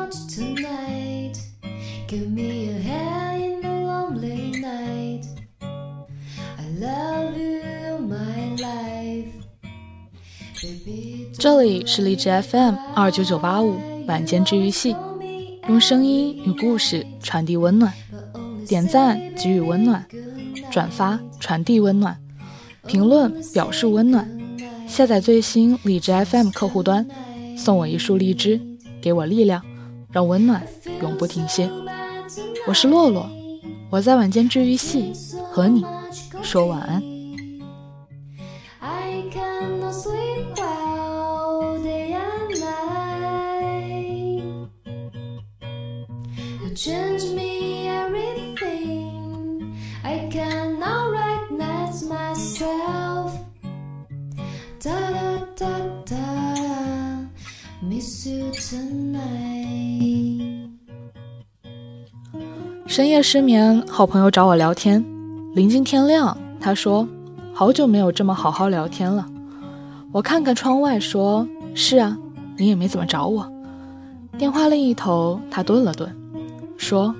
much tonight. Give me a hand in the lonely night. I love you, my life. Baby, 这里是荔枝 FM 二九九八五晚间治愈系，用声音与故事传递温暖，点赞给予温暖，转发传递温暖，评论表示温暖。下载最新荔枝 FM 客户端，送我一束荔枝，给我力量，让温暖永不停歇。我是洛洛，我在晚间治愈系和你说晚安。I cannot sleep 深夜失眠，好朋友找我聊天。临近天亮，他说：“好久没有这么好好聊天了。”我看看窗外，说：“是啊，你也没怎么找我。”电话另一头，他顿了顿，说：“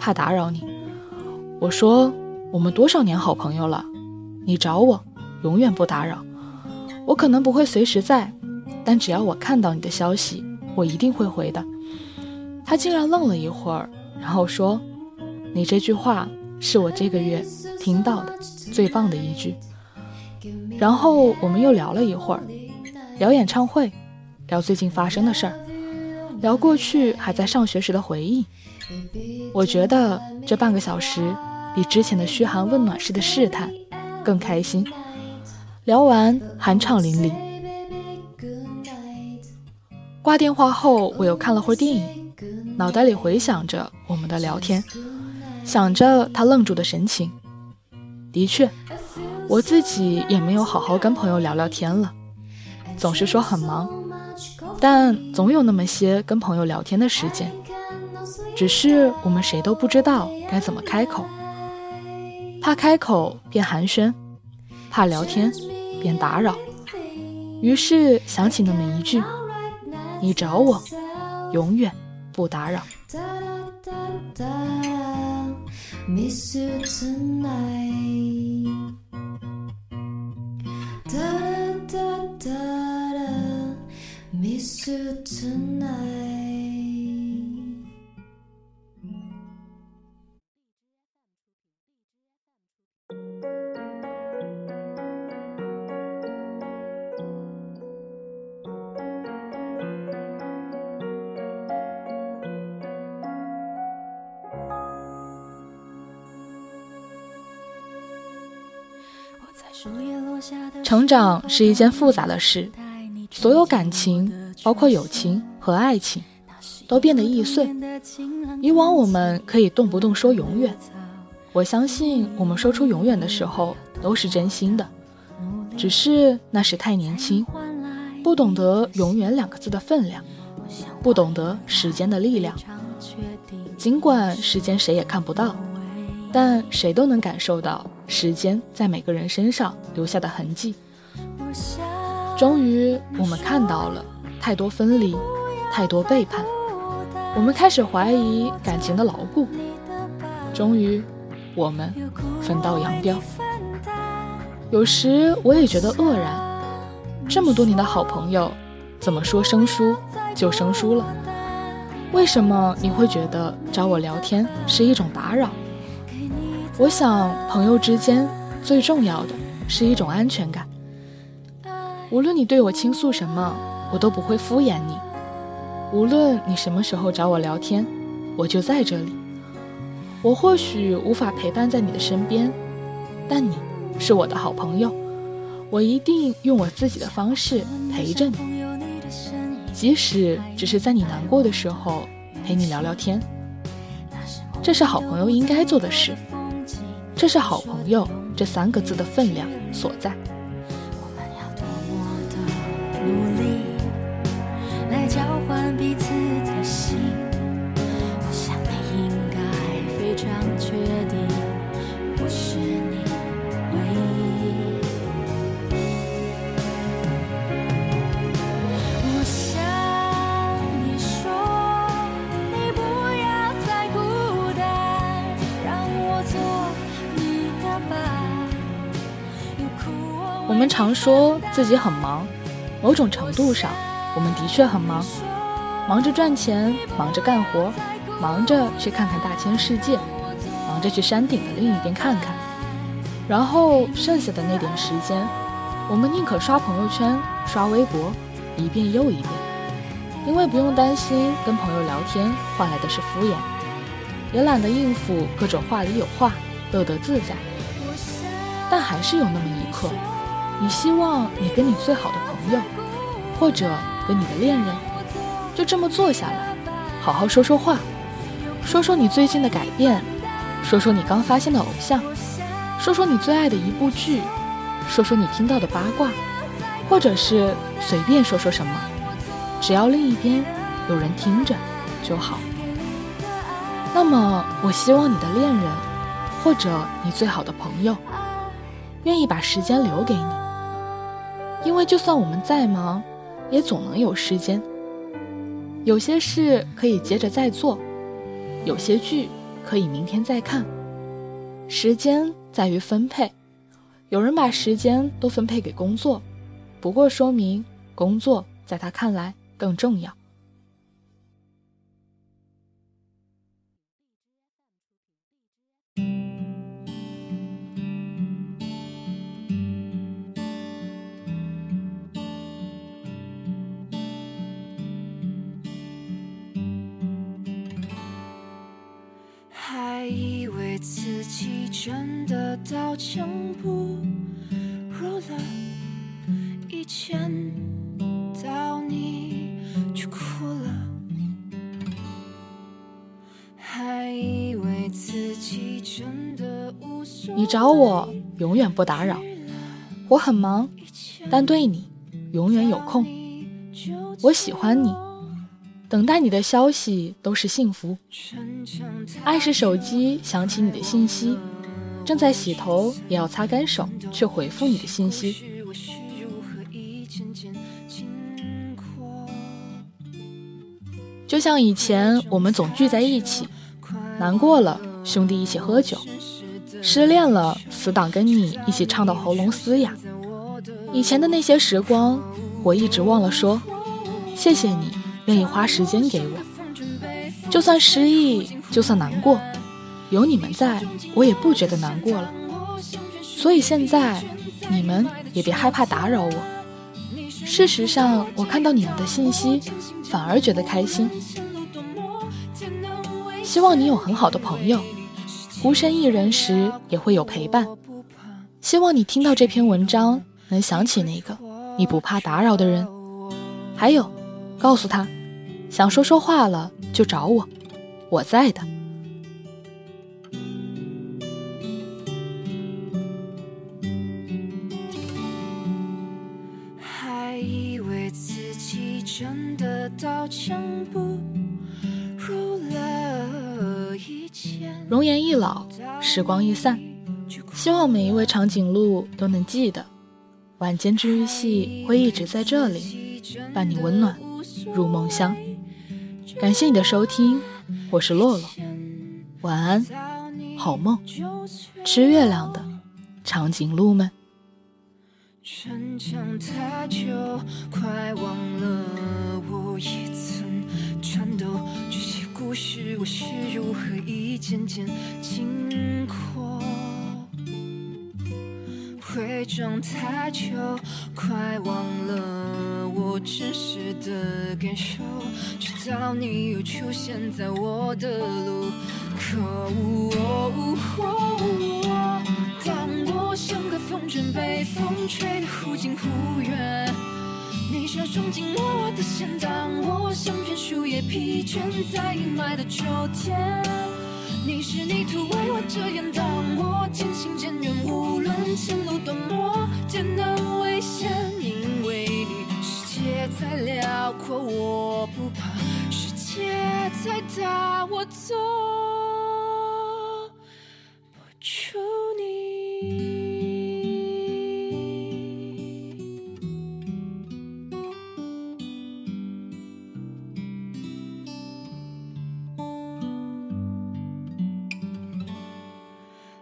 怕打扰你。”我说：“我们多少年好朋友了，你找我，永远不打扰。我可能不会随时在，但只要我看到你的消息，我一定会回的。”他竟然愣了一会儿，然后说。你这句话是我这个月听到的最棒的一句。然后我们又聊了一会儿，聊演唱会，聊最近发生的事儿，聊过去还在上学时的回忆。我觉得这半个小时比之前的嘘寒问暖式的试探更开心。聊完酣畅淋漓。挂电话后，我又看了会儿电影，脑袋里回想着我们的聊天。想着他愣住的神情，的确，我自己也没有好好跟朋友聊聊天了，总是说很忙，但总有那么些跟朋友聊天的时间，只是我们谁都不知道该怎么开口，怕开口变寒暄，怕聊天变打扰，于是想起那么一句：“你找我，永远不打扰。” Miss you tonight. Da da da da da. Miss you tonight. 成长是一件复杂的事，所有感情，包括友情和爱情，都变得易碎。以往我们可以动不动说永远，我相信我们说出永远的时候都是真心的，只是那时太年轻，不懂得“永远”两个字的分量，不懂得时间的力量。尽管时间谁也看不到，但谁都能感受到。时间在每个人身上留下的痕迹。终于，我们看到了太多分离，太多背叛。我们开始怀疑感情的牢固。终于，我们分道扬镳。有时我也觉得愕然，这么多年的好朋友，怎么说生疏就生疏了？为什么你会觉得找我聊天是一种打扰？我想，朋友之间最重要的是一种安全感。无论你对我倾诉什么，我都不会敷衍你；无论你什么时候找我聊天，我就在这里。我或许无法陪伴在你的身边，但你是我的好朋友，我一定用我自己的方式陪着你，即使只是在你难过的时候陪你聊聊天。这是好朋友应该做的事。这是好朋友这三个字的分量所在。常说自己很忙，某种程度上，我们的确很忙，忙着赚钱，忙着干活，忙着去看看大千世界，忙着去山顶的另一边看看，然后剩下的那点时间，我们宁可刷朋友圈、刷微博，一遍又一遍，因为不用担心跟朋友聊天换来的是敷衍，也懒得应付各种话里有话，乐得自在。但还是有那么一刻。你希望你跟你最好的朋友，或者跟你的恋人，就这么坐下来，好好说说话，说说你最近的改变，说说你刚发现的偶像，说说你最爱的一部剧，说说你听到的八卦，或者是随便说说什么，只要另一边有人听着就好。那么，我希望你的恋人，或者你最好的朋友，愿意把时间留给你。因为就算我们再忙，也总能有时间。有些事可以接着再做，有些剧可以明天再看。时间在于分配，有人把时间都分配给工作，不过说明工作在他看来更重要。自己真的到墙不如了，以前到你就哭了，还以为自己真的无所你找我永远不打扰，我很忙，但对你永远有空。我喜欢你，等待你的消息都是幸福。爱是手机响起你的信息。正在洗头，也要擦干手，去回复你的信息。就像以前我们总聚在一起，难过了兄弟一起喝酒，失恋了死党跟你一起唱到喉咙嘶哑。以前的那些时光，我一直忘了说，谢谢你愿意花时间给我，就算失忆，就算难过。有你们在，我也不觉得难过了。所以现在，你们也别害怕打扰我。事实上，我看到你们的信息，反而觉得开心。希望你有很好的朋友，孤身一人时也会有陪伴。希望你听到这篇文章，能想起那个你不怕打扰的人。还有，告诉他，想说说话了就找我，我在的。还以为自己真的刀枪不入了容颜易老，时光易散，希望每一位长颈鹿都能记得，晚间治愈系会一直在这里，伴你温暖入梦乡。感谢你的收听，我是洛洛，晚安，好梦，吃月亮的长颈鹿们。逞强太久，快忘了我也曾颤抖。这些故事，我是如何一件件经过？伪装太久，快忘了我真实的感受。直到你又出现在我的路口。当我像个风筝被风吹得忽近忽远，你却冲进我的线，当我像片树叶疲倦在阴霾的秋天，你是泥土为我遮掩，当我渐行渐远，无论前路多么艰难危险，辽阔我不怕，世界再大我走不出你。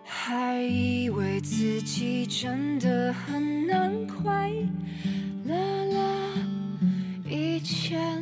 还以为自己真的很难快 shell